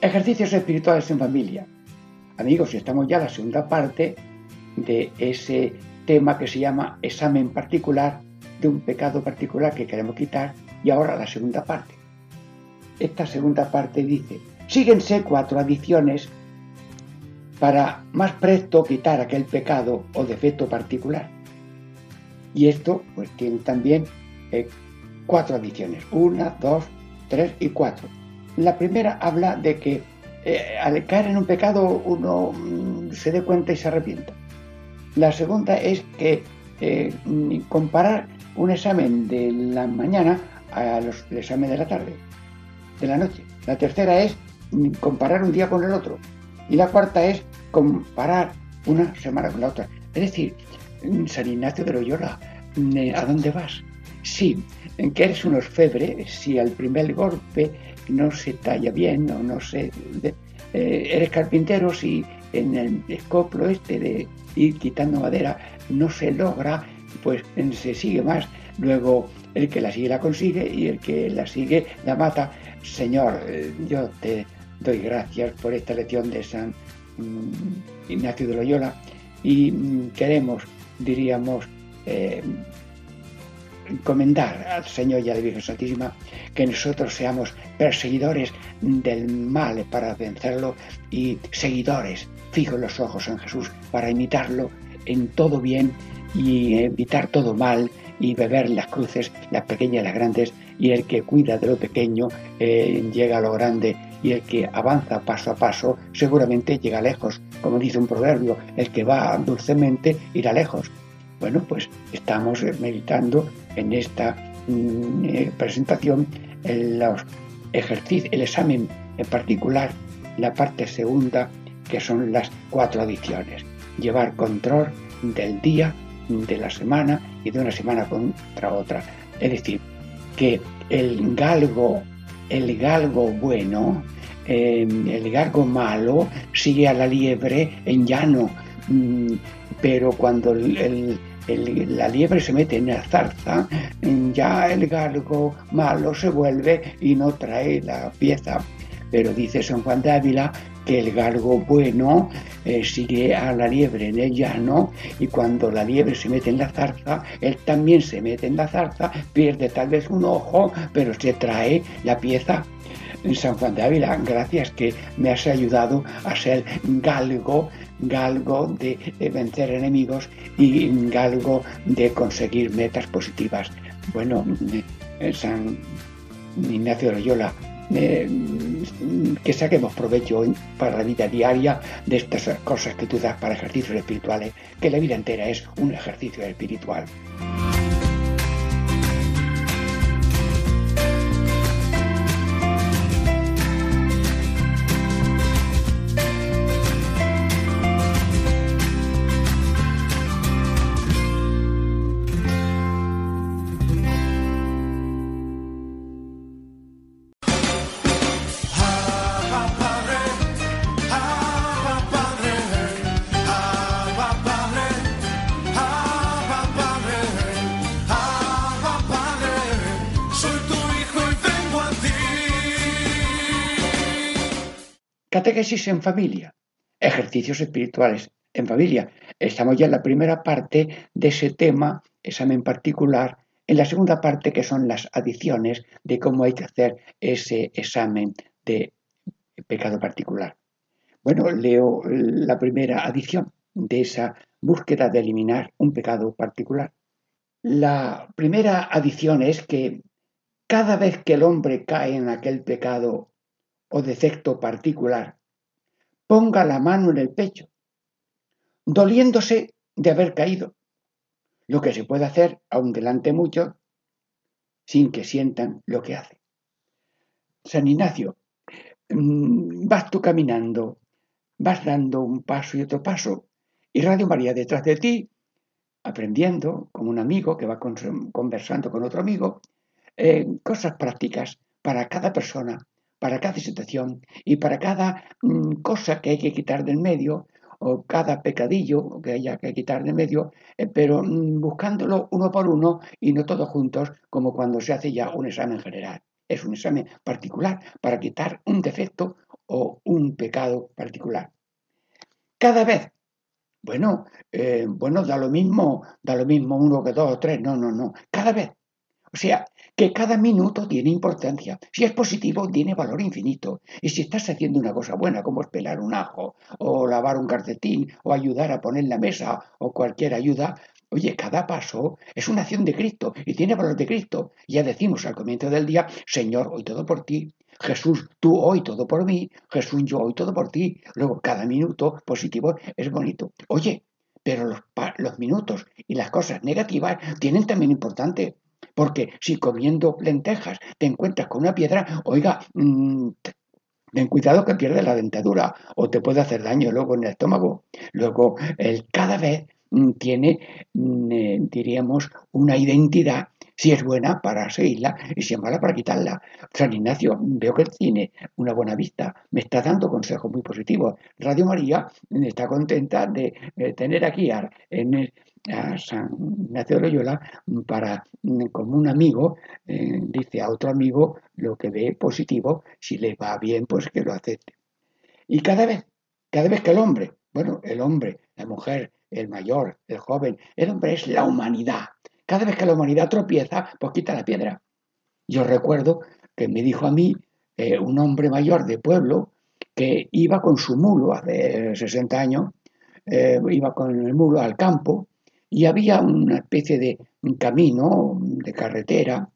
Ejercicios espirituales en familia. Amigos, estamos ya en la segunda parte de ese tema que se llama examen particular de un pecado particular que queremos quitar y ahora la segunda parte. Esta segunda parte dice, síguense cuatro adiciones para más presto quitar aquel pecado o defecto particular. Y esto pues tiene también eh, cuatro adiciones. Una, dos, tres y cuatro. La primera habla de que eh, al caer en un pecado uno mm, se dé cuenta y se arrepienta. La segunda es que eh, comparar un examen de la mañana a los, el examen de la tarde, de la noche. La tercera es comparar un día con el otro. Y la cuarta es comparar una semana con la otra. Es decir, San Ignacio de Loyola, ¿a dónde vas? Sí, que eres un orfebre si al primer golpe no se talla bien o no se... Eh, eres carpintero si en el escoplo este de ir quitando madera no se logra, pues se sigue más. Luego el que la sigue la consigue y el que la sigue la mata. Señor, eh, yo te doy gracias por esta lección de San mm, Ignacio de Loyola y mm, queremos, diríamos, eh, encomendar al Señor y a la Virgen Santísima que nosotros seamos perseguidores del mal para vencerlo y seguidores fijos los ojos en Jesús para imitarlo en todo bien y evitar todo mal y beber las cruces, las pequeñas y las grandes, y el que cuida de lo pequeño eh, llega a lo grande, y el que avanza paso a paso seguramente llega lejos. Como dice un proverbio, el que va dulcemente irá lejos. Bueno, pues estamos meditando en esta mm, eh, presentación en los ejercicios, el examen en particular, la parte segunda, que son las cuatro adiciones. Llevar control del día, de la semana y de una semana contra otra. Es decir, que el galgo, el galgo bueno, em, el galgo malo sigue a la liebre en llano, mm, pero cuando el, la liebre se mete en la zarza, ya el galgo malo se vuelve y no trae la pieza. Pero dice San Juan de Ávila que el galgo bueno eh, sigue a la liebre en el llano y cuando la liebre se mete en la zarza, él también se mete en la zarza, pierde tal vez un ojo, pero se trae la pieza. San Juan de Ávila, gracias que me has ayudado a ser galgo galgo de, vencer enemigos y galgo de conseguir metas positivas. Bueno, eh, San Ignacio Loyola, eh, que saquemos provecho para la vida diaria de estas cosas que tú das para ejercicios espirituales, que la vida entera es un ejercicio espiritual. Catequesis en familia, ejercicios espirituales en familia. Estamos ya en la primera parte de ese tema, examen particular, en la segunda parte que son las adiciones de cómo hay que hacer ese examen de pecado particular. Bueno, leo la primera adición de esa búsqueda de eliminar un pecado particular. La primera adición es que cada vez que el hombre cae en aquel pecado o defecto particular, ponga la mano en el pecho, doliéndose de haber caído, lo que se puede hacer aun delante mucho, sin que sientan lo que hace. San Ignacio, mm, vas tú caminando, vas dando un paso y otro paso, y Radio María detrás de ti, aprendiendo como un amigo que va conversando con otro amigo, eh, cosas prácticas para cada persona, para cada situación y para cada mm, cosa que hay que quitar del medio o cada pecadillo que haya que quitar del medio, eh, pero mm, buscándolo uno por uno y no todos juntos como cuando se hace ya un examen general. Es un examen particular para quitar un defecto o un pecado particular. Cada vez bueno, eh, bueno, da lo mismo, da lo mismo uno que dos o tres, no, no, no, cada vez. O sea, que cada minuto tiene importancia. Si es positivo, tiene valor infinito. Y si estás haciendo una cosa buena, como es pelar un ajo, o lavar un calcetín, o ayudar a poner la mesa, o cualquier ayuda, oye, cada paso es una acción de Cristo y tiene valor de Cristo. Ya decimos al comienzo del día, Señor, hoy todo por ti. Jesús, tú hoy todo por mí, Jesús, yo hoy todo por ti. Luego, cada minuto positivo es bonito. Oye, pero los, los minutos y las cosas negativas tienen también importante. Porque si comiendo lentejas te encuentras con una piedra, oiga, mm, ten cuidado que pierdes la dentadura o te puede hacer daño luego en el estómago. Luego, el cada vez mm, tiene, mm, eh, diríamos, una identidad si es buena para seguirla y si es mala para quitarla. San Ignacio, veo que tiene una buena vista, me está dando consejos muy positivos. Radio María está contenta de tener aquí a, San Ignacio de Loyola para, como un amigo, eh, dice a otro amigo lo que ve positivo, si le va bien, pues que lo acepte. Y cada vez, cada vez que el hombre, bueno, el hombre, la mujer, el mayor, el joven, el hombre es la humanidad, cada vez que la humanidad tropieza, pues quita la piedra. Yo recuerdo que me dijo a mí eh, un hombre mayor de pueblo que iba con su mulo hace 60 años, eh, iba con el mulo al campo y había una especie de camino de carretera,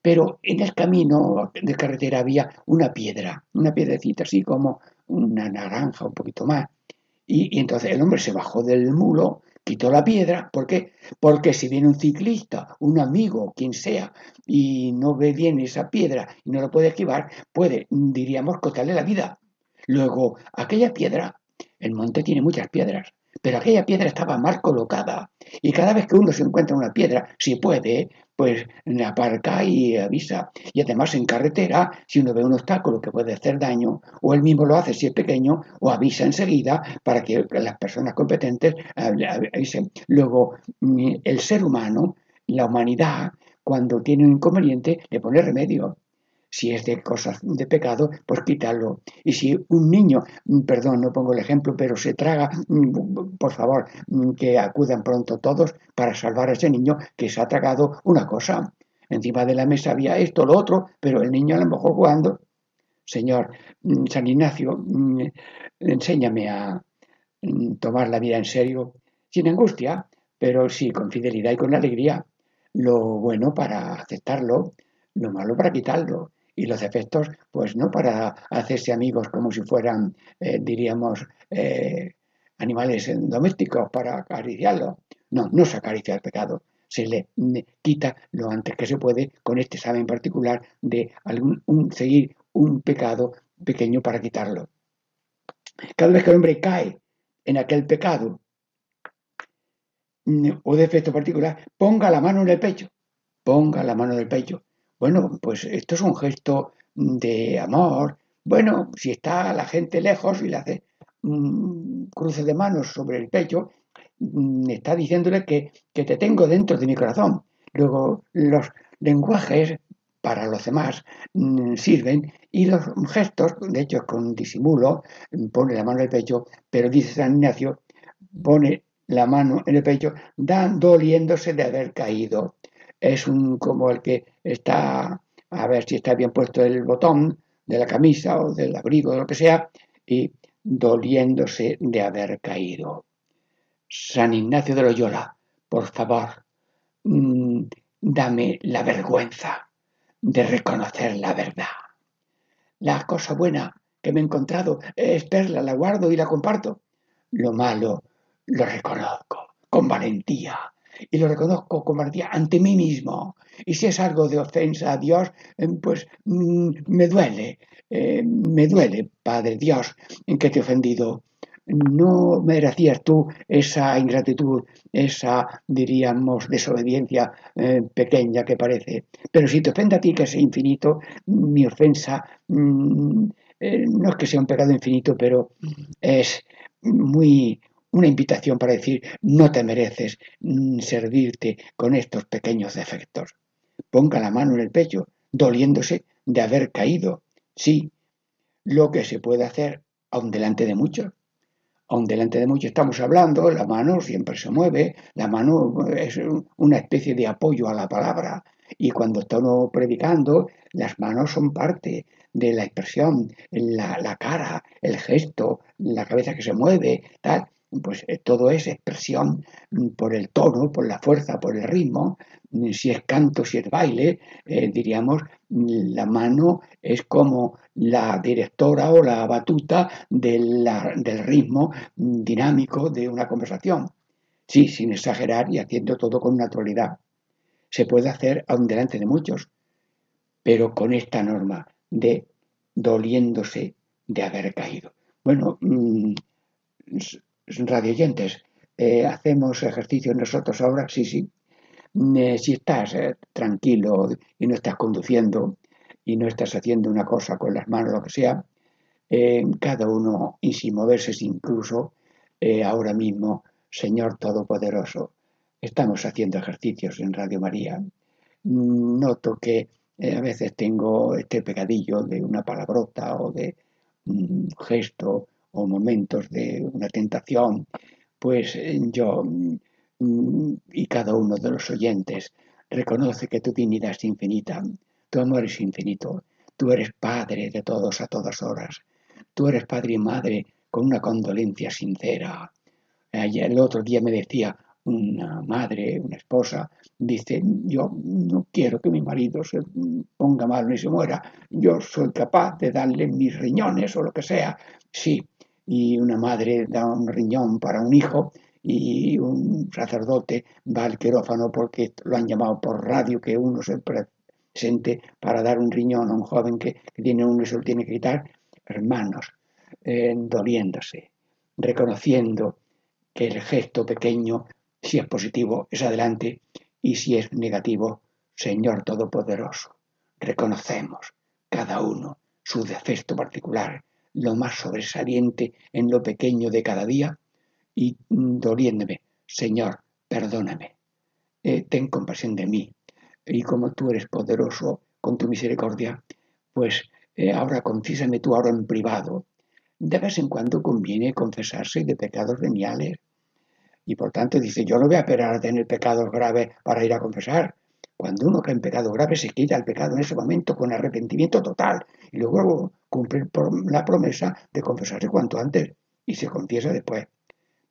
pero en el camino de carretera había una piedra, una piedrecita así como una naranja, un poquito más. y entonces el hombre se bajó del mulo quitó la piedra. ¿Por qué? Porque si viene un ciclista, un amigo, quien sea, y no ve bien esa piedra y no lo puede esquivar, puede, diríamos, costarle la vida. Luego, aquella piedra, el monte tiene muchas piedras, pero aquella piedra estaba mal colocada. Y cada vez que uno se encuentra una piedra, si puede, pues aparca y avisa. Y además en carretera, si uno ve un obstáculo que puede hacer daño, o él mismo lo hace si es pequeño, o avisa enseguida para que las personas competentes avisen. Luego, mm, el ser humano, la humanidad, cuando tiene un inconveniente, le pone remedio. Si es de cosas de pecado, pues quítalo. Y si un niño, mm, perdón, no pongo el ejemplo, pero se traga, mm, por favor, mm, que acudan pronto todos para salvar a ese niño que se ha tragado una cosa. Encima de la mesa había esto, lo otro, pero el niño a lo mejor jugando. Señor San Ignacio, enséñame a tomar la vida en serio, sin angustia, pero sí con fidelidad y con alegría. Lo bueno para aceptarlo, lo malo para quitarlo y los efectos, pues no para hacerse amigos como si fueran, eh, diríamos, eh, animales domésticos para acariciarlo. No, no se acaricia el pecado, se le quita lo antes que se puede con este examen particular de algún, seguir un pecado pequeño para quitarlo. Cada vez que el hombre cae en aquel pecado mm, o defecto particular, ponga la mano en el pecho, ponga la mano en el pecho bueno, pues esto es un gesto de amor. Bueno, si está la gente lejos y le hace un cruce de manos sobre el pecho, mm, está diciéndole que, te tengo dentro de mi corazón. Luego, los lenguajes para los demás mm, sirven y los gestos, de hecho con disimulo, pone la mano en el pecho, pero dice San Ignacio, pone la mano en el pecho, doliéndose de haber caído es un como el que está a ver si está bien puesto el botón de la camisa o del abrigo o lo que sea y doliéndose de haber caído. San Ignacio de Loyola, por favor, mm, dame la vergüenza de reconocer la verdad. La cosa buena que me he encontrado es perla, la guardo y la comparto. Lo malo lo reconozco con valentía y lo reconozco como ante mí mismo. Y si es algo de ofensa a Dios, eh, pues mm, me duele, eh, me duele, Padre Dios, en que te he ofendido. No merecías tú esa ingratitud, esa, diríamos, desobediencia eh, pequeña que parece. Pero si te ofende a ti, que es infinito, mi ofensa mm, no es que sea un pecado infinito, pero es muy una invitación para decir no te mereces mm, servirte con estos pequeños defectos. Ponga la mano en el pecho, doliéndose de haber caído. Sí, lo que se puede hacer aun delante de muchos. Aun delante de muchos estamos hablando, la mano siempre se mueve, la mano es una especie de apoyo a la palabra. Y cuando estamos predicando, las manos son parte de la expresión, la, la cara, el gesto, la cabeza que se mueve, tal pues eh, todo es expresión mm, por el tono, por la fuerza, por el ritmo. Mm, si es canto, si es baile, eh, diríamos, mm, la mano es como la directora o la batuta del ritmo dinámico de una conversación. Sí, sin exagerar y haciendo todo con naturalidad. Se puede hacer aún delante de muchos, pero con esta norma de doliéndose de haber caído. Bueno, radioyentes, eh, hacemos ejercicio nosotros ahora, sí, sí. Eh, si estás eh, tranquilo y no estás conduciendo y no estás haciendo una cosa con las manos, lo que sea, cada uno, y sin moverse incluso, ahora mismo, Señor Todopoderoso, estamos haciendo ejercicios en Radio María. Noto que a veces tengo este pegadillo de una palabrota o de un gesto o momentos de una tentación, pues eh, yo mm, y cada uno de los oyentes reconoce que tu dignidad es infinita, tu amor es infinito, tú eres padre de todos a todas horas, tú eres padre y madre con una condolencia sincera. El otro día me decía una madre, una esposa, dice, yo no quiero que mi marido se ponga mal ni se muera, yo soy capaz de darle mis riñones o lo que sea. Sí, y una madre da un riñón para un hijo y un sacerdote va al quirófano porque lo han llamado por radio que uno se presente para dar un riñón a un joven que, tiene uno y se tiene que quitar. Hermanos, eh, doliéndose, reconociendo que el gesto pequeño, si es positivo, es adelante y si es negativo, Señor Todopoderoso, reconocemos cada uno su defecto particular lo más sobresaliente en lo pequeño de cada día y doliéndome, Señor, perdóname, eh, ten compasión de mí. Y como tú eres poderoso con tu misericordia, pues eh, ahora confísame tú ahora en privado. De vez en cuando conviene confesarse de pecados veniales. Y por tanto dice, yo no voy a esperar a tener pecados graves para ir a confesar. Cuando uno cae en pecado grave, se quita el pecado en ese momento con arrepentimiento total y luego cumple la promesa de confesarse cuanto antes y se confiesa después.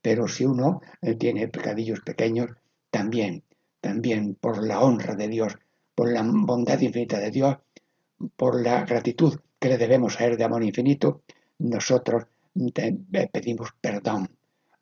Pero si uno eh, tiene pecadillos pequeños, también, también por la honra de Dios, por la bondad infinita de Dios, por la gratitud que le debemos a Él de amor infinito, nosotros pedimos perdón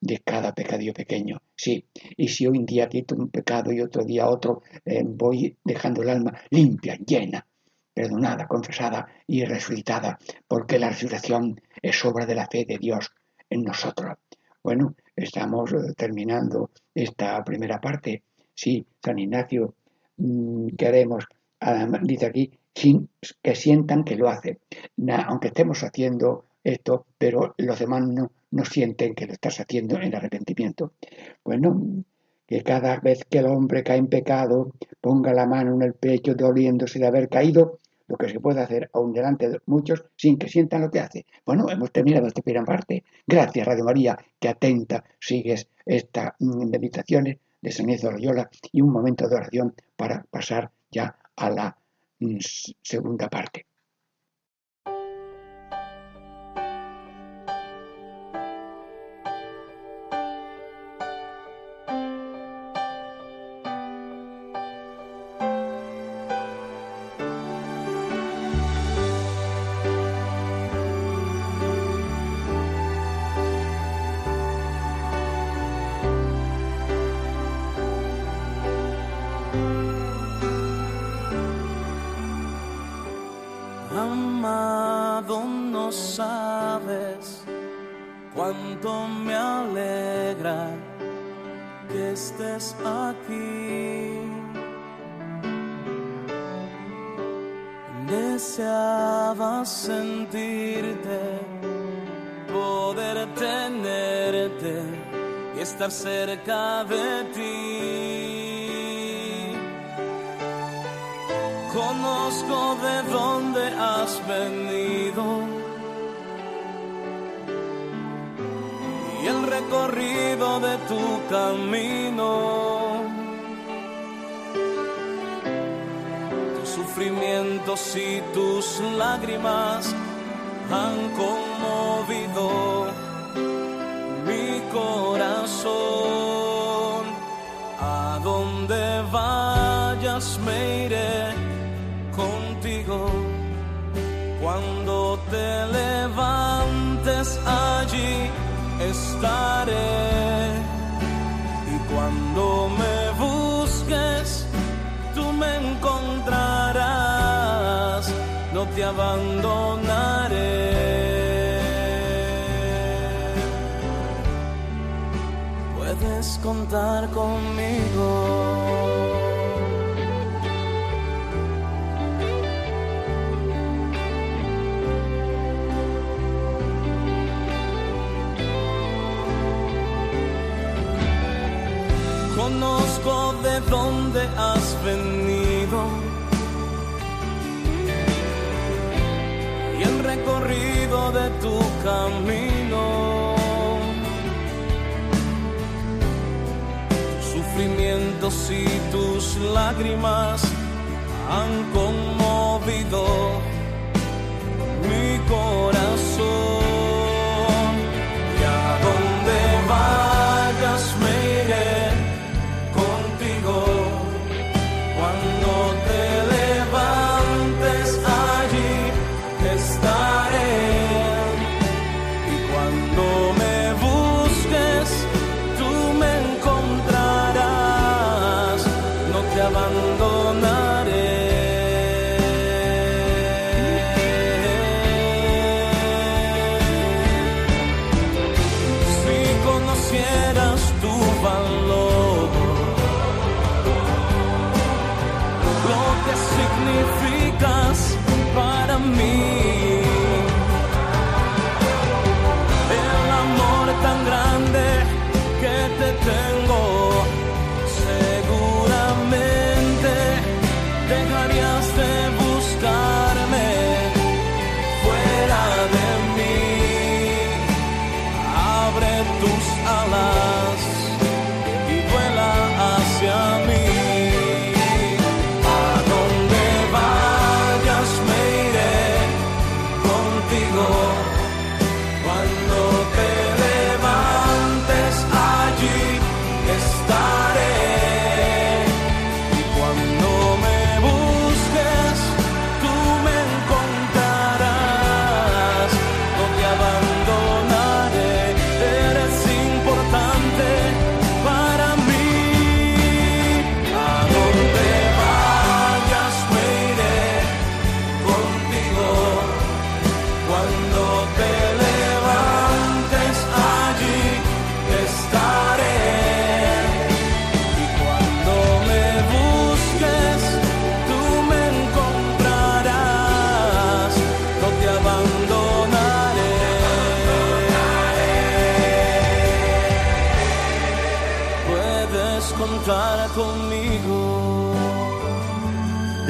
de cada pecadillo pequeño. Sí, y si hoy en día quito un pecado y otro día otro, eh, voy dejando el alma limpia, llena, perdonada, confesada y resucitada, porque la resurrección es obra de la fe de Dios en nosotros. Bueno, estamos eh, terminando esta primera parte. Sí, San Ignacio, mm, queremos, dice aquí, que sientan que lo hace. aunque estemos haciendo esto, pero los demás no, no sienten que lo estás haciendo en arrepentimiento. Bueno, que cada vez que el hombre cae en pecado, ponga la mano en el pecho doliéndose de haber caído, lo que se puede hacer aún delante de muchos sin que sientan lo que hace. Bueno, hemos terminado esta primera parte. Gracias, Radio María, que atenta sigues estas mm, meditaciones de San de Loyola y un momento de oración para pasar ya a la mm, segunda parte. Amado, no sabes cuánto me alegra que estés aquí. Deseaba sentirte, poder tenerte y estar cerca de ti. Conozco de dónde has venido y el recorrido de tu camino. Tus sufrimientos y tus lágrimas han conmovido mi corazón. A donde vayas me iré allí estaré. Y cuando me busques, tú me encontrarás. No te abandonaré. Puedes contar conmigo. De dónde has venido y el recorrido de tu camino. Tus sufrimientos y tus lágrimas han conmovido mi corazón.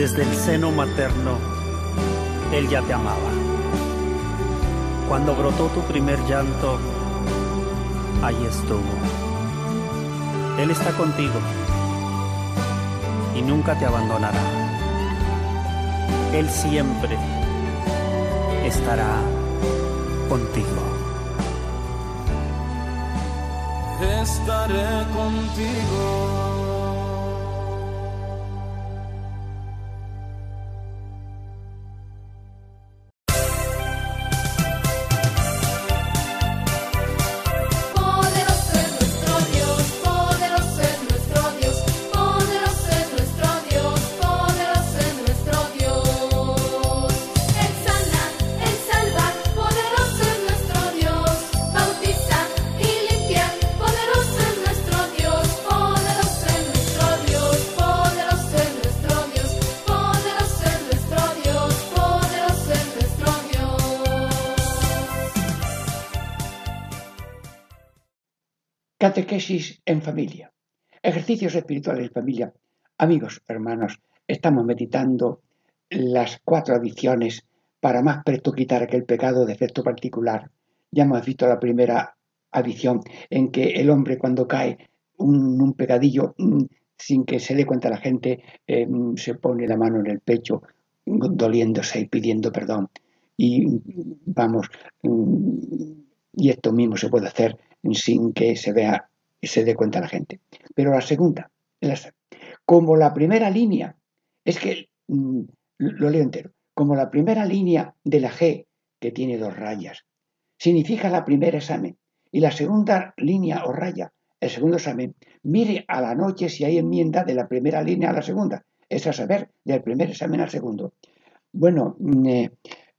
Desde el seno materno, Él ya te amaba. Cuando brotó tu primer llanto, ahí estuvo. Él está contigo y nunca te abandonará. Él siempre estará contigo. Estaré contigo. Catequesis en familia. Ejercicios espirituales en familia. Amigos, hermanos, estamos meditando las cuatro adiciones para más presto quitar aquel pecado de efecto particular. Ya hemos visto la primera adición en que el hombre cuando cae un, un pecadillo mm, sin que se dé cuenta la gente eh, se pone la mano en el pecho doliéndose y pidiendo perdón. Y vamos, mm, y esto mismo se puede hacer sin que se vea y se dé cuenta la gente. Pero la segunda, como la primera línea, es que, mm, lo leo entero, como la primera línea de la G, que tiene dos rayas, significa la primera examen, y la segunda línea o raya, el segundo examen, mire a la noche si hay enmienda de la primera línea a la segunda, es a saber, del primer examen al segundo. Bueno, mm, eh,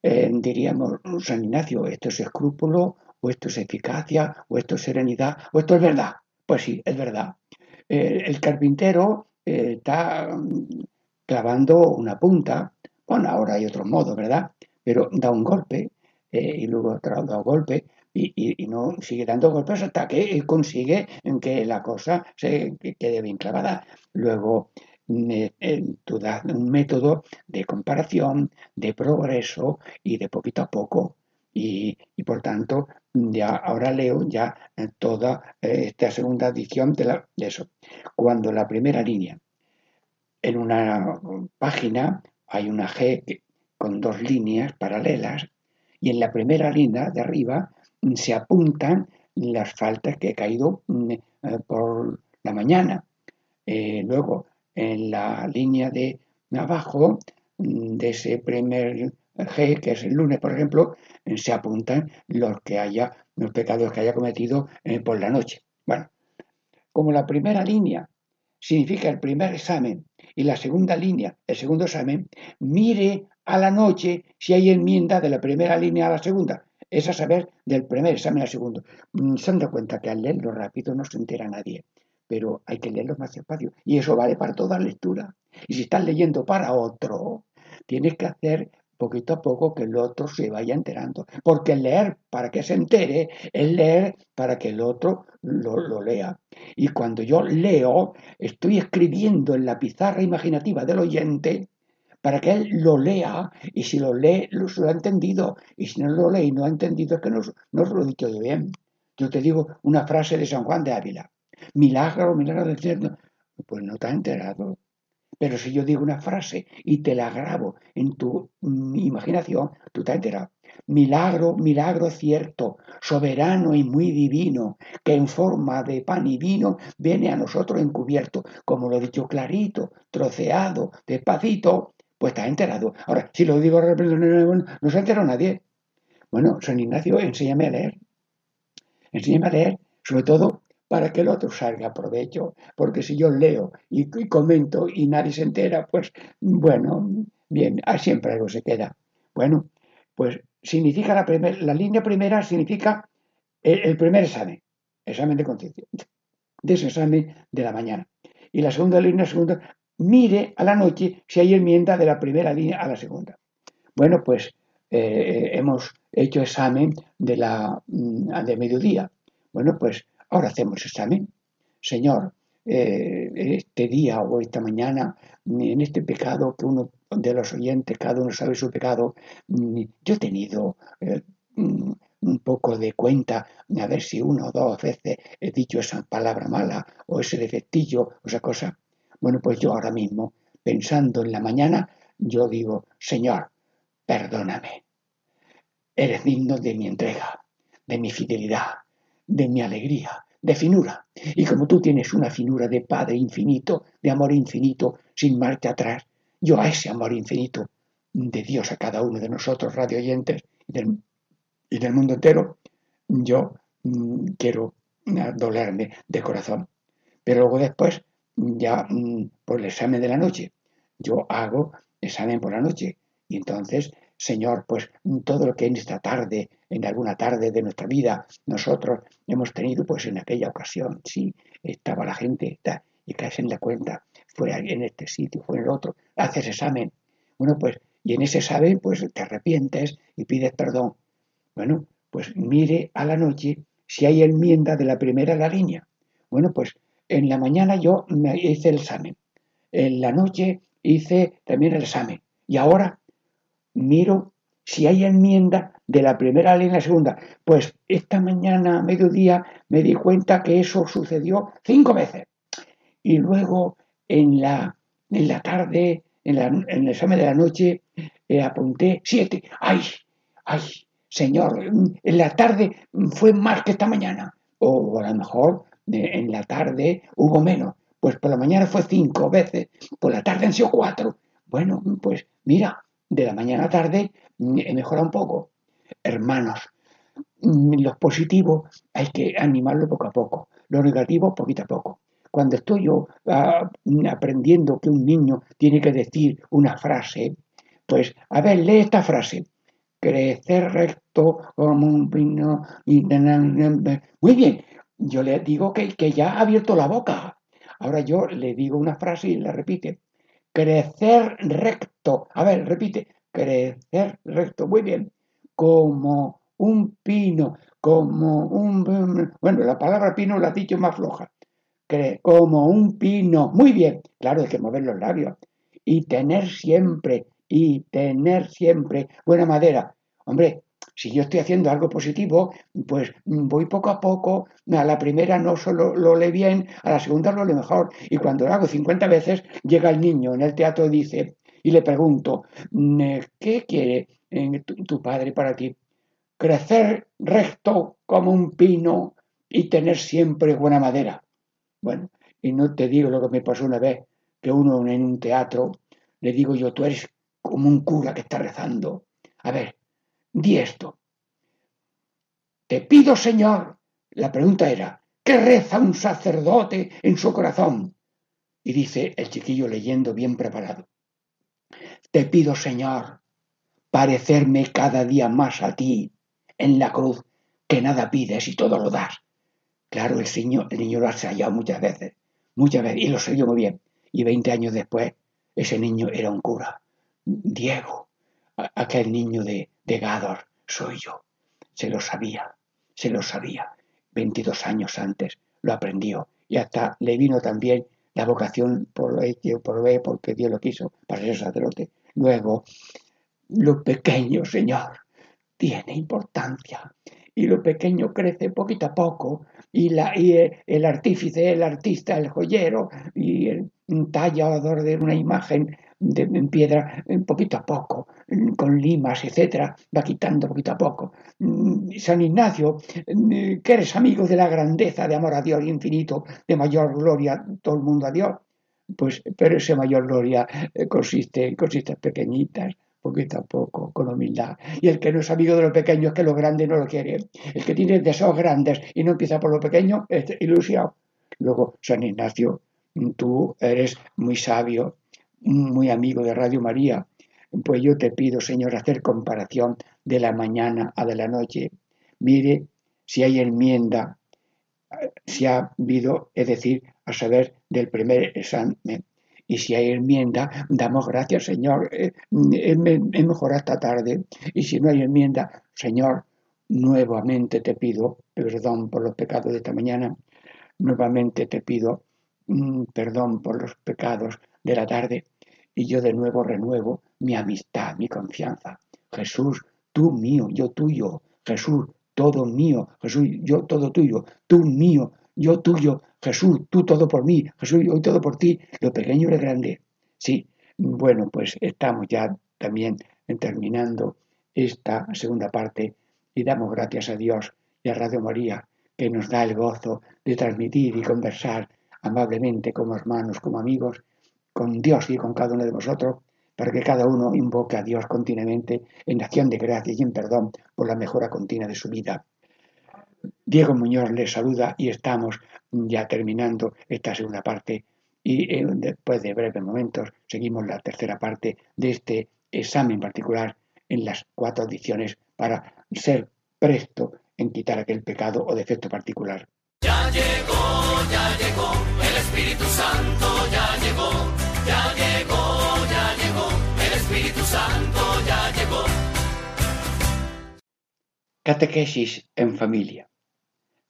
eh, diríamos, San Ignacio, esto es escrúpulo, o esto es eficacia, o esto es serenidad, o esto es verdad. Pues sí, es verdad. Eh, el carpintero eh, está mm, clavando una punta, bueno, ahora hay otro modo, ¿verdad? Pero da un golpe eh, y luego otro da un golpe y, no sigue dando golpes hasta que consigue que la cosa se quede bien clavada. Luego mm, tú das un método de comparación, de progreso y de poquito a poco. Y por tanto ya ahora leo ya toda eh, esta segunda edición de, la, de eso. Cuando la primera línea, en una página hay una G con dos líneas paralelas y en la primera línea de arriba mm, se apuntan las faltas que he caído mm, eh, por la mañana. Eh, luego, en la línea de abajo mm, de ese primer G, que es el lunes, por ejemplo, eh, se apuntan los que haya, los pecados que haya cometido eh, por la noche. Bueno, como la primera línea significa el primer examen y la segunda línea, el segundo examen, mire a la noche si hay enmienda de la primera línea a la segunda. Es a saber, del primer examen al segundo. Mm, se han dado cuenta que al leerlo rápido no se entera nadie, pero hay que leerlo más despacio. Y eso vale para toda lectura. Y si estás leyendo para otro, tienes que hacer poquito a poco que el otro se vaya enterando. Porque leer para que se entere es leer para que el otro lo, lea. Y cuando yo leo, estoy escribiendo en la pizarra imaginativa del oyente para que él lo lea y si lo lee, lo, ha entendido. Y si no lo lee y no ha entendido, es que no, no lo he dicho yo bien. Yo te digo una frase de San Juan de Ávila. Milagro, milagro del cielo. Pues no te ha enterado. Pero si yo digo una frase y te la grabo en tu mm, imaginación, tú te enteras. Milagro, milagro cierto, soberano y muy divino, que en forma de pan y vino viene a nosotros encubierto, como lo he dicho clarito, troceado, despacito, pues has enterado. Ahora, si lo digo no se ha enterado nadie. Bueno, San Ignacio, enséñame a leer. Enséñame a leer, sobre todo para que el otro salga a provecho. Porque si yo leo y, comento y nadie se entera, pues bueno, bien, ah, siempre algo se queda. Bueno, pues significa la, primera la línea primera significa el, primer examen, examen de conciencia, de ese examen de la mañana. Y la segunda línea, segunda, mire a la noche si hay enmienda de la primera línea a la segunda. Bueno, pues eh, hemos hecho examen de la mm, de mediodía. Bueno, pues Ahora hacemos examen. Señor, eh, este día o esta mañana, en este pecado que uno de los oyentes, cada uno sabe su pecado, mm, yo he tenido eh, mm, un poco de cuenta, a ver si uno o dos veces he dicho esa palabra mala o ese defectillo o esa cosa. Bueno, pues yo ahora mismo, pensando en la mañana, yo digo, Señor, perdóname. Eres digno de mi entrega, de mi fidelidad, de mi alegría, de finura. Y como tú tienes una finura de Padre infinito, de amor infinito, sin marcha atrás, yo a ese amor infinito de Dios a cada uno de nosotros, radio oyentes y del, mundo entero, yo mm, quiero dolerme de corazón. Pero luego después, ya mm, por el examen de la noche, yo hago examen por la noche. Y entonces Señor, pues todo lo que en esta tarde, en alguna tarde de nuestra vida, nosotros hemos tenido, pues en aquella ocasión, sí, estaba la gente y caes en la cuenta, fue en este sitio, fue en el otro, haces examen. Bueno, pues, y en ese examen, pues te arrepientes y pides perdón. Bueno, pues mire a la noche si hay enmienda de la primera la línea. Bueno, pues en la mañana yo me hice el examen. En la noche hice también el examen. Y ahora miro si hay enmienda de la primera ley en la segunda. Pues esta mañana, a mediodía, me di cuenta que eso sucedió cinco veces. Y luego en la, en la tarde, en, el examen de la noche, eh, apunté siete. ¡Ay! ¡Ay! Señor, en la tarde fue más que esta mañana. O a lo mejor eh, en la tarde hubo menos. Pues por la mañana fue cinco veces, por la tarde han sido cuatro. Bueno, pues mira, de la mañana a tarde mm, he mejorado un poco. Hermanos, mm, los positivos hay que animarlo poco a poco, los negativos poquito a poco. Cuando estoy yo ah, aprendiendo que un niño tiene que decir una frase, pues, a ver, lee esta frase. Crecer recto como un pino. Muy bien, yo le digo que, que ya ha abierto la boca. Ahora yo le digo una frase y la repite. Crecer recto. A ver, repite. Crecer recto. Muy bien. Como un pino. Como un... Bueno, la palabra pino la ha dicho más floja. como un pino. Muy bien. Claro, hay que mover los labios. Y tener siempre, y tener siempre buena madera. Hombre, si yo estoy haciendo algo positivo, pues voy poco a poco, a la primera no solo lo lee bien, a la segunda lo lee mejor. Y cuando lo hago 50 veces, llega el niño en el teatro y dice, y le pregunto, mm, ¿qué quiere eh, tu, padre para ti? Crecer recto como un pino y tener siempre buena madera. Bueno, y no te digo lo que me pasó una vez, que uno en un teatro, le digo yo, tú eres como un cura que está rezando. A ver, di esto. Te pido, Señor. La pregunta era, ¿qué reza un sacerdote en su corazón? Y dice el chiquillo leyendo bien preparado. Te pido, Señor, parecerme cada día más a ti en la cruz, que nada pides y todo lo das. Claro, el niño, el niño lo ha ensayado muchas veces, muchas veces, y lo sé muy bien. Y veinte años después, ese niño era un cura. Diego, aquel niño de, de Gador soy yo. Se lo sabía, se lo sabía. 22 años antes lo aprendió y hasta le vino también la vocación por lo por lo porque Dios lo quiso para ser sacerdote. Luego, lo pequeño, Señor, tiene importancia y lo pequeño crece poquito a poco y, la, y el artífice, el artista, el joyero y el tallador de una imagen en piedra poquito a poco, con limas, etcétera, va quitando poquito a poco. Mm, San Ignacio, mm, que eres amigo de la grandeza de amor a Dios infinito, de mayor gloria, todo el mundo a Dios, pues, pero esa mayor gloria eh, consiste, en pequeñitas, poquito a poco, con humildad. Y el que no es amigo de lo pequeño es que lo grande no lo quiere. El que tiene deseos grandes y no empieza por lo pequeño es ilusión. Luego, San Ignacio, tú eres muy sabio, muy amigo de Radio María, pues yo te pido, Señor, hacer comparación de la mañana a de la noche. Mire si hay enmienda, si ha habido, es decir, a saber, del primer examen. Y si hay enmienda, damos gracias, Señor, eh, he mejorado esta tarde. Y si no hay enmienda, Señor, nuevamente te pido perdón por los pecados de esta mañana. Nuevamente te pido mm, perdón por los pecados de la tarde y yo de nuevo renuevo mi amistad, mi confianza. Jesús, tú mío, yo tuyo. Jesús, todo mío. Jesús, yo todo tuyo. Tú mío, yo tuyo. Jesús, tú todo por mí. Jesús, yo todo por ti. Lo pequeño y lo grande. Sí, bueno, pues estamos ya también terminando esta segunda parte y damos gracias a Dios y a Radio María que nos da el gozo de transmitir y conversar amablemente como hermanos, como amigos con Dios y con cada uno de vosotros, para que cada uno invoque a Dios continuamente en acción de gracia y en perdón por la mejora continua de su vida. Diego Muñoz les saluda y estamos ya terminando esta segunda parte y eh, después de breves momentos seguimos la tercera parte de este examen particular en las cuatro ediciones para ser presto en quitar aquel pecado o defecto particular. Ya llegó, ya llegó, el Espíritu Santo ya Catequesis en familia.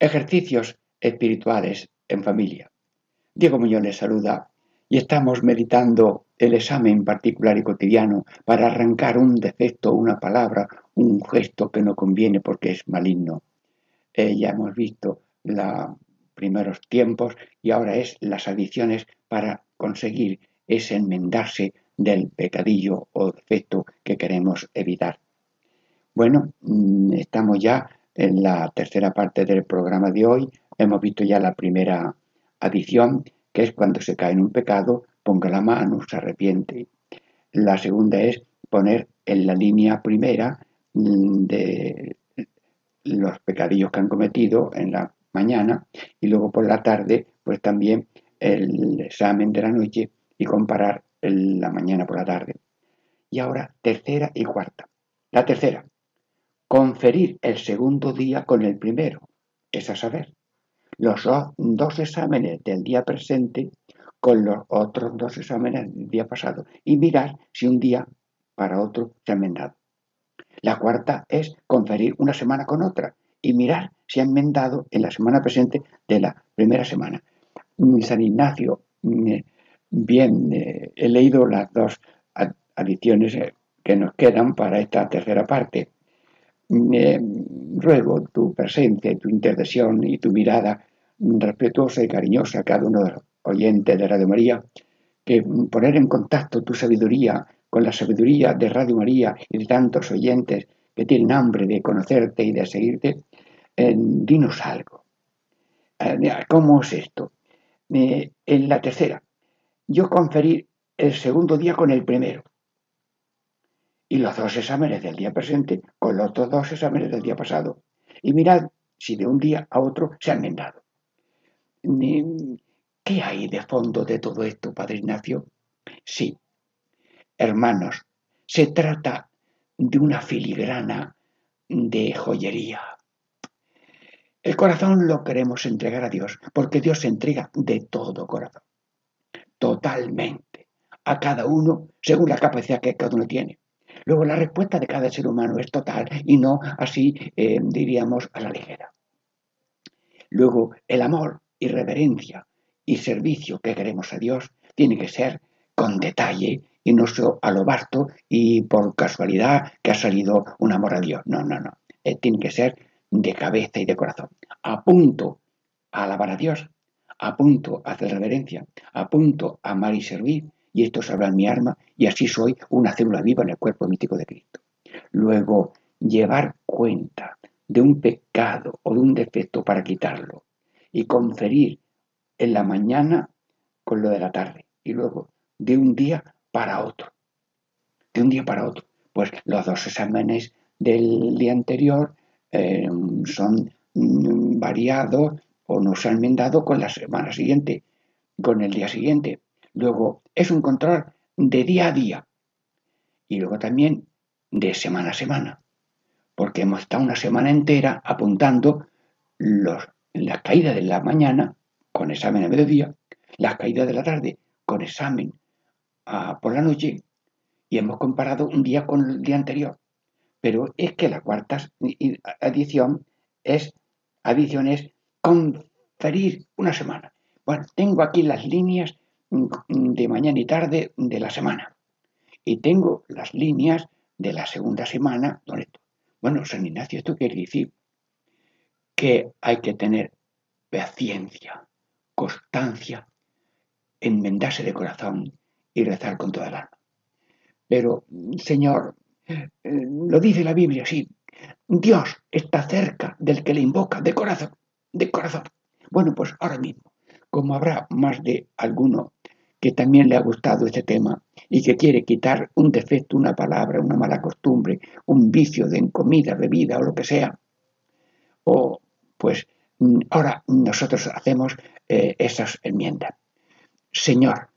Ejercicios espirituales en familia. Diego Muñoz les saluda y estamos meditando el examen particular y cotidiano para arrancar un defecto, una palabra, un gesto que no conviene porque es maligno. Eh, ya hemos visto los primeros tiempos y ahora es las adiciones para conseguir ese enmendarse del pecadillo o defecto que queremos evitar. Bueno, mm, estamos ya en la tercera parte del programa de hoy. Hemos visto ya la primera adición, que es cuando se cae en un pecado, ponga la mano, se arrepiente. La segunda es poner en la línea primera mm, de los pecadillos que han cometido en la mañana y luego por la tarde, pues también el examen de la noche y comparar la mañana por la tarde. Y ahora tercera y cuarta. La tercera, conferir el segundo día con el primero, es a saber, los dos exámenes del día presente con los otros dos exámenes del día pasado y mirar si un día para otro se ha enmendado. La cuarta es conferir una semana con otra y mirar si ha enmendado en la semana presente de la primera semana. San Ignacio, mm, bien, eh, he leído las dos adiciones eh, que nos quedan para esta tercera parte ruego tu presencia, tu intercesión y tu mirada respetuosa y cariñosa a cada uno de los oyentes de Radio María, que poner en contacto tu sabiduría con la sabiduría de Radio María y de tantos oyentes que tienen hambre de conocerte y de seguirte, eh, dinos algo. Eh, ¿Cómo es esto? Eh, en la tercera, yo conferí el segundo día con el primero y los dos exámenes del día presente con los otros dos exámenes del día pasado. Y mirad si de un día a otro se han enmendado. ¿Qué hay de fondo de todo esto, Padre Ignacio? Sí, hermanos, se trata de una filigrana de joyería. El corazón lo queremos entregar a Dios, porque Dios se entrega de todo corazón, totalmente, a cada uno según la capacidad que cada uno tiene. Luego la respuesta de cada ser humano es total y no así, eh, diríamos, a la ligera. Luego el amor y reverencia y servicio que queremos a Dios tiene que ser con detalle y no a lo basto y por casualidad que ha salido un amor a Dios. No, no, no. Eh, tiene que ser de cabeza y de corazón. A punto a alabar a Dios, a punto a hacer reverencia, a punto a amar y servir, y esto sabrá mi arma y así soy una célula viva en el cuerpo mítico de Cristo. Luego, llevar cuenta de un pecado o de un defecto para quitarlo y conferir en la mañana con lo de la tarde y luego de un día para otro. De un día para otro. Pues los dos exámenes del día anterior eh, son mm, variados o no se han enmendado con la semana siguiente, con el día siguiente. Luego, es un control de día a día y luego también de semana a semana, porque hemos estado una semana entera apuntando los, la caída de la mañana con examen a mediodía, la caída de la tarde con examen por la noche y hemos comparado un día con el día anterior. Pero es que la cuarta adición es, adición es conferir una semana. Bueno, tengo aquí las líneas de mañana y tarde de la semana. Y tengo las líneas de la segunda semana. Bueno, San Ignacio, esto quiere decir que hay que tener paciencia, constancia, enmendarse de corazón y rezar con toda el alma. Pero, Señor, eh, lo dice la Biblia así, Dios está cerca del que le invoca de corazón, de corazón. Bueno, pues ahora mismo, como habrá más de alguno que también le ha gustado este tema y que quiere quitar un defecto, una palabra, una mala costumbre, un vicio de comida, bebida o lo que sea. O pues mm, ahora nosotros hacemos eh, esas enmiendas. Señor,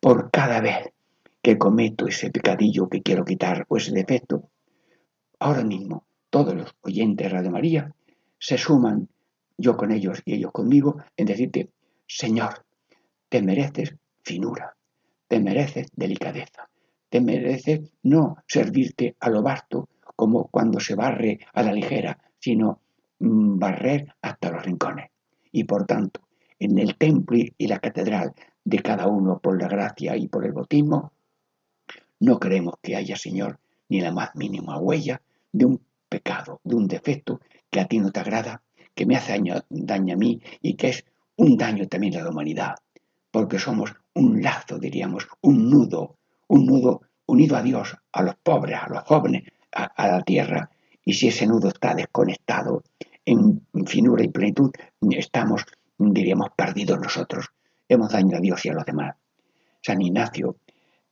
por cada vez que cometo ese pecadillo que quiero quitar o ese defecto, ahora mismo todos los oyentes de Radio María se suman, yo con ellos y ellos conmigo, en decirte, Señor, te mereces finura, te mereces delicadeza, te mereces no servirte a lo vasto como cuando se barre a la ligera, sino mm, barrer hasta los rincones. Y por tanto, en el templo y la catedral de cada uno por la gracia y por el bautismo, no creemos que haya, Señor, ni la más mínima huella de un pecado, de un defecto que a ti no te agrada, que me hace daño, a mí y que es un daño también a la humanidad, porque somos un lazo, diríamos, un nudo, un nudo unido a Dios, a los pobres, a los jóvenes, a, la tierra, y si ese nudo está desconectado en finura y plenitud, estamos, diríamos, perdidos nosotros. Hemos dañado a Dios y a los demás. San Ignacio,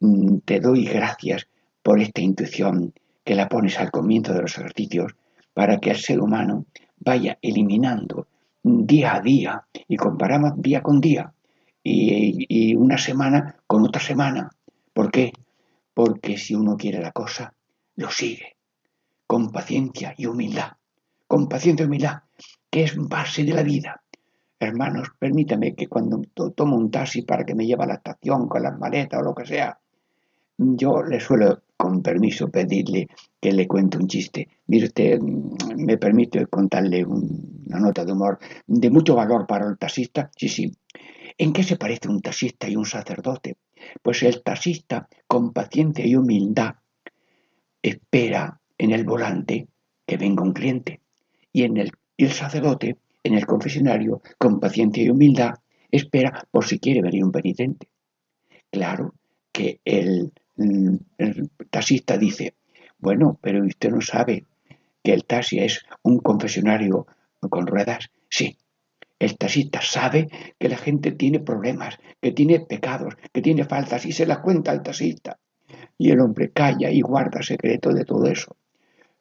mm, te doy gracias por esta intuición que la pones al comienzo de los ejercicios para que el ser humano vaya eliminando día a día y comparamos día con día y, una semana con otra semana. ¿Por qué? Porque si uno quiere la cosa, lo sigue con paciencia y humildad. Con paciencia y humildad, que es base de la vida. Hermanos, permítame que cuando tomo un taxi para que me lleve a la estación con las maletas o lo que sea, yo le suelo, con permiso, pedirle que le cuente un chiste. Mire usted, mm, me permite contarle una nota de humor de mucho valor para el taxista. Sí, sí. ¿En qué se parece un taxista y un sacerdote? Pues el taxista, con paciencia y humildad, espera en el volante que venga un cliente. Y, en el, el sacerdote en el confesionario, con paciencia y humildad, espera por si quiere venir un penitente. Claro que el, taxista dice, bueno, pero usted no sabe que el taxi es un confesionario con ruedas. Sí, el taxista sabe que la gente tiene problemas, que tiene pecados, que tiene faltas y se las cuenta al taxista. Y el hombre calla y guarda secreto de todo eso.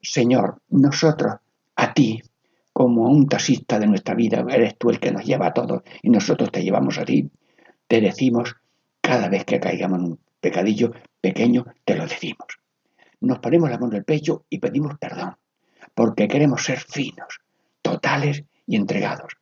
Señor, nosotros a ti como un taxista de nuestra vida, eres tú el que nos lleva a todos y nosotros te llevamos a ti. Te decimos, cada vez que caigamos en un pecadillo pequeño, te lo decimos. Nos ponemos la mano en el pecho y pedimos perdón, porque queremos ser finos, totales y entregados.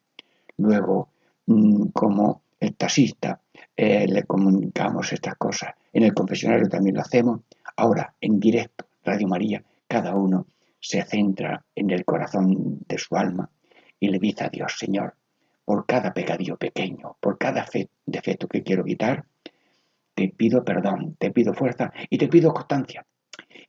Luego, mm, como el taxista, eh, le comunicamos estas cosas. En el confesionario también lo hacemos. Ahora, en directo, Radio María, cada uno se centra en el corazón de su alma y le dice a Dios, Señor, por cada pecadillo pequeño, por cada defecto que quiero quitar, te pido perdón, te pido fuerza y te pido constancia.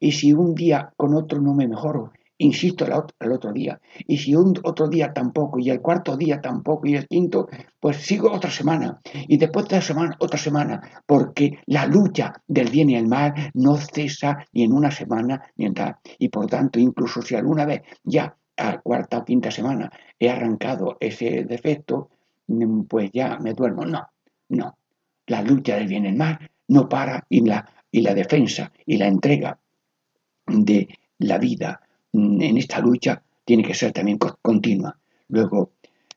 Y si un día con otro no me mejoro, insisto el otro día. Y si un otro día tampoco, y el cuarto día tampoco, y el quinto, pues sigo otra semana. Y después de otra semana, otra semana, porque la lucha del bien y el mal no cesa ni en una semana ni en tal. Y por tanto, incluso si alguna vez ya a cuarta o quinta semana he arrancado ese defecto, mm, pues ya me duermo. No, no. La lucha del bien y el mal no para y la, y la defensa y la entrega de la vida en esta lucha tiene que ser también continua. Luego,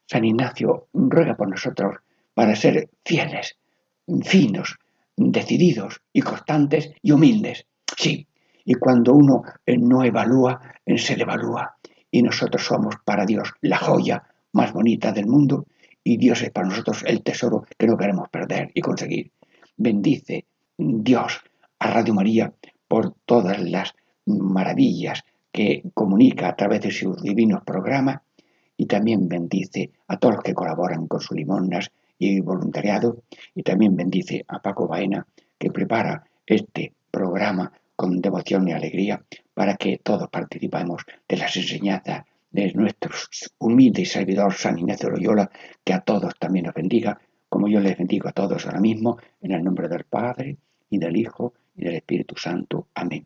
San Ignacio ruega por nosotros para ser fieles, finos, decididos y constantes y humildes. Sí, y cuando uno eh, no evalúa, eh, se le evalúa. Y nosotros somos para Dios la joya más bonita del mundo y Dios es para nosotros el tesoro que no queremos perder y conseguir. Bendice Dios a Radio María por todas las maravillas que comunica a través de sus divinos programas y también bendice a todos los que colaboran con sus limonas y voluntariado y también bendice a Paco Baena que prepara este programa con devoción y alegría para que todos participemos de las enseñanzas de nuestro humilde servidor San Ignacio Loyola, que a todos también nos bendiga, como yo les bendigo a todos ahora mismo, en el nombre del Padre, y del Hijo, y del Espíritu Santo. Amén.